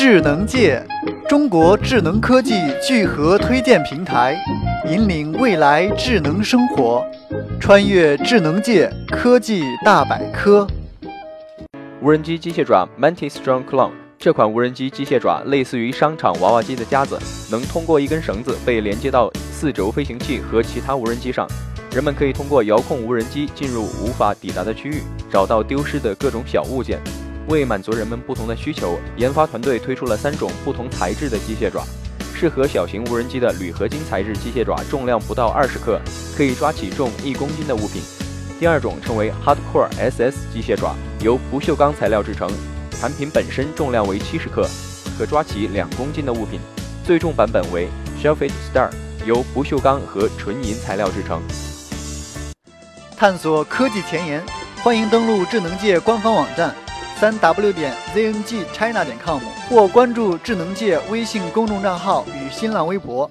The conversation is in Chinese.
智能界，中国智能科技聚合推荐平台，引领未来智能生活，穿越智能界科技大百科。无人机机械爪 Mantis Strong Clone，这款无人机机械爪类似于商场娃娃机的夹子，能通过一根绳子被连接到四轴飞行器和其他无人机上。人们可以通过遥控无人机进入无法抵达的区域，找到丢失的各种小物件。为满足人们不同的需求，研发团队推出了三种不同材质的机械爪。适合小型无人机的铝合金材质机械爪重量不到二十克，可以抓起重一公斤的物品。第二种称为 Hardcore SS 机械爪，由不锈钢材料制成，产品本身重量为七十克，可抓起两公斤的物品。最重版本为 Shellfit Star，由不锈钢和纯银材料制成。探索科技前沿，欢迎登录智能界官方网站。三 w 点 zngchina 点 com 或关注智能界微信公众账号与新浪微博。